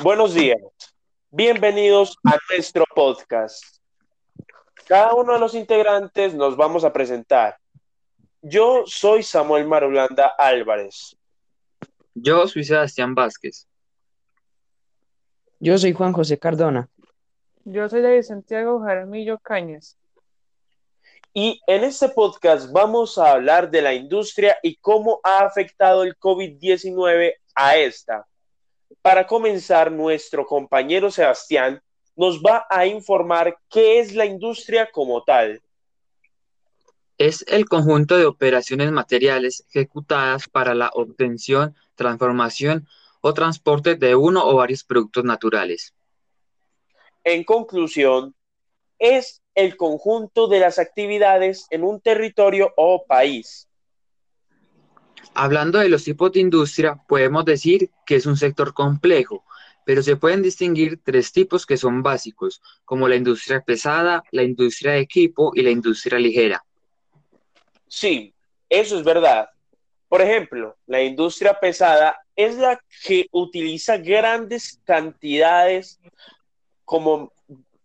Buenos días, bienvenidos a nuestro podcast. Cada uno de los integrantes nos vamos a presentar. Yo soy Samuel Marulanda Álvarez. Yo soy Sebastián Vázquez. Yo soy Juan José Cardona. Yo soy David Santiago Jaramillo Cañas. Y en este podcast vamos a hablar de la industria y cómo ha afectado el COVID-19 a esta. Para comenzar, nuestro compañero Sebastián nos va a informar qué es la industria como tal. Es el conjunto de operaciones materiales ejecutadas para la obtención, transformación o transporte de uno o varios productos naturales. En conclusión, es el conjunto de las actividades en un territorio o país. Hablando de los tipos de industria, podemos decir que es un sector complejo, pero se pueden distinguir tres tipos que son básicos, como la industria pesada, la industria de equipo y la industria ligera. Sí, eso es verdad. Por ejemplo, la industria pesada es la que utiliza grandes cantidades como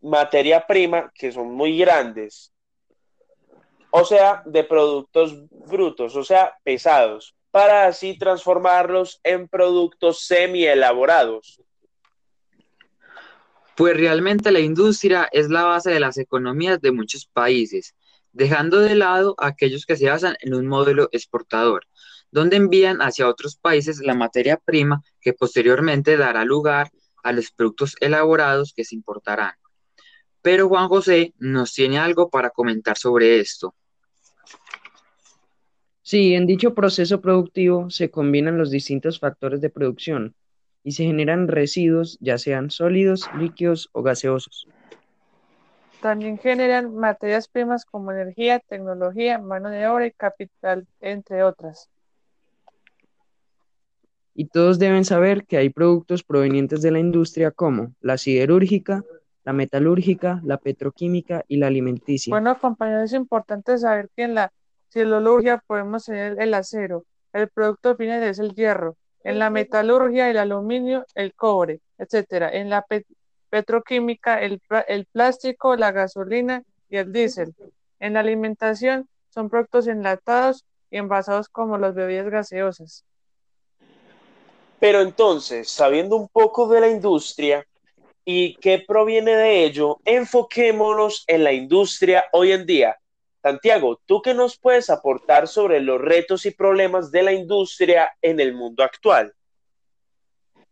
materia prima, que son muy grandes, o sea, de productos brutos, o sea, pesados, para así transformarlos en productos semi-elaborados. Pues realmente la industria es la base de las economías de muchos países, dejando de lado aquellos que se basan en un modelo exportador, donde envían hacia otros países la materia prima que posteriormente dará lugar a los productos elaborados que se importarán. Pero Juan José nos tiene algo para comentar sobre esto. Sí, en dicho proceso productivo se combinan los distintos factores de producción y se generan residuos, ya sean sólidos, líquidos o gaseosos. También generan materias primas como energía, tecnología, mano de obra y capital, entre otras. Y todos deben saber que hay productos provenientes de la industria como la siderúrgica, la metalúrgica, la petroquímica y la alimenticia. Bueno, compañeros, es importante saber que en la siderurgia podemos tener el acero, el producto final es el hierro, en la metalurgia el aluminio, el cobre, etcétera. En la petroquímica el, el plástico, la gasolina y el diésel. En la alimentación son productos enlatados y envasados como las bebidas gaseosas. Pero entonces, sabiendo un poco de la industria y qué proviene de ello, enfoquémonos en la industria hoy en día. Santiago, ¿tú qué nos puedes aportar sobre los retos y problemas de la industria en el mundo actual?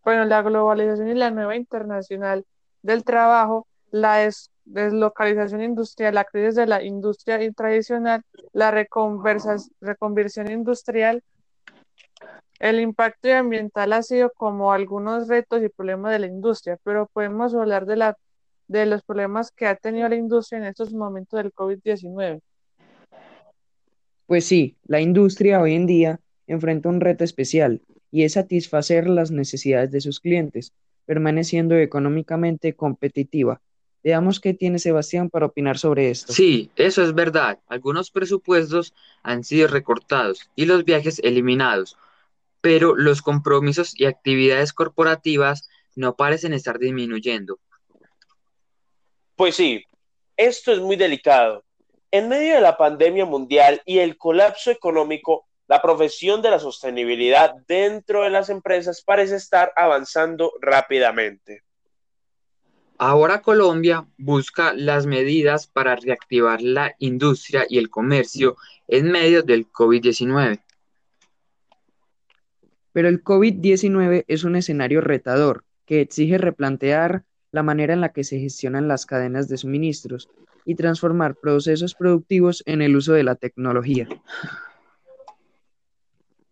Bueno, la globalización y la nueva internacional del trabajo, la deslocalización industrial, la crisis de la industria tradicional, la reconversión industrial, el impacto ambiental ha sido como algunos retos y problemas de la industria, pero podemos hablar de, los problemas que ha tenido la industria en estos momentos del COVID-19. Pues sí, la industria hoy en día enfrenta un reto especial y es satisfacer las necesidades de sus clientes, permaneciendo económicamente competitiva. Veamos qué tiene Sebastián para opinar sobre esto. Sí, eso es verdad. Algunos presupuestos han sido recortados y los viajes eliminados, pero los compromisos y actividades corporativas no parecen estar disminuyendo. Pues sí, esto es muy delicado. En medio de la pandemia mundial y el colapso económico, la profesión de la sostenibilidad dentro de las empresas parece estar avanzando rápidamente. Ahora Colombia busca las medidas para reactivar la industria y el comercio en medio del COVID-19. Pero el COVID-19 es un escenario retador que exige replantear la manera en la que se gestionan las cadenas de suministros y transformar procesos productivos en el uso de la tecnología.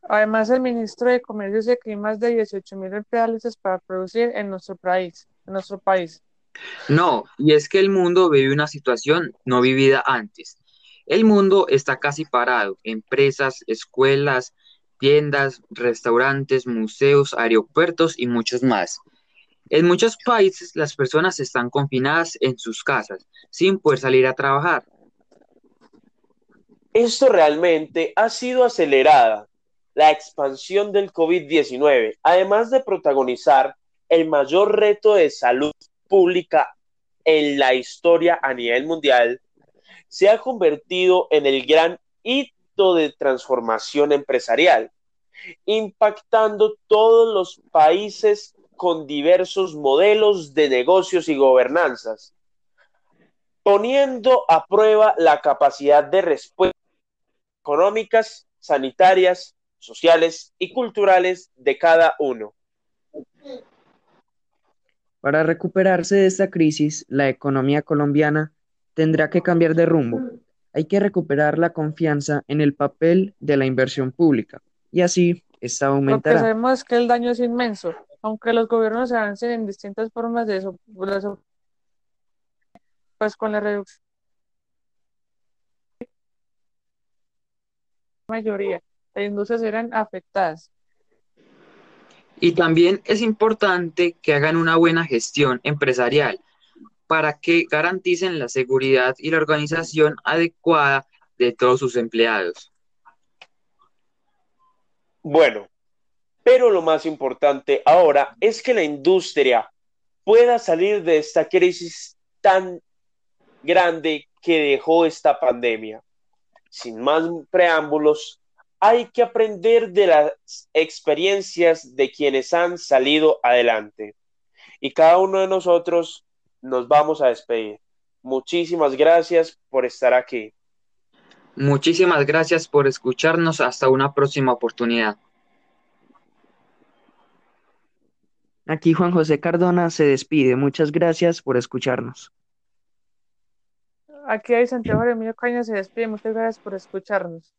Además, el ministro de Comercio dice que hay más de 18 mil empleados para producir en nuestro país, en nuestro país. No, y es que el mundo vive una situación no vivida antes. El mundo está casi parado. Empresas, escuelas, tiendas, restaurantes, museos, aeropuertos y muchos más. En muchos países las personas están confinadas en sus casas sin poder salir a trabajar. Esto realmente ha sido acelerada la expansión del COVID-19, además de protagonizar el mayor reto de salud pública en la historia a nivel mundial, se ha convertido en el gran hito de transformación empresarial, impactando todos los países con diversos modelos de negocios y gobernanzas, poniendo a prueba la capacidad de respuesta económicas, sanitarias, sociales y culturales de cada uno. Para recuperarse de esta crisis, la economía colombiana tendrá que cambiar de rumbo. Hay que recuperar la confianza en el papel de la inversión pública y así esta aumentará. Lo que sabemos es que el daño es inmenso, aunque los gobiernos avancen en distintas formas de eso, pues con la reducción mayoría, las industrias serán afectadas. Y también es importante que hagan una buena gestión empresarial para que garanticen la seguridad y la organización adecuada de todos sus empleados. Bueno, pero lo más importante ahora es que la industria pueda salir de esta crisis tan grande que dejó esta pandemia. Sin más preámbulos, hay que aprender de las experiencias de quienes han salido adelante. Y cada uno de nosotros nos vamos a despedir. Muchísimas gracias por estar aquí. Muchísimas gracias por escucharnos. Hasta una próxima oportunidad. Aquí Juan José Cardona se despide. Muchas gracias por escucharnos. Aquí hay Santiago Emilio Caña se despide. Muchas gracias por escucharnos.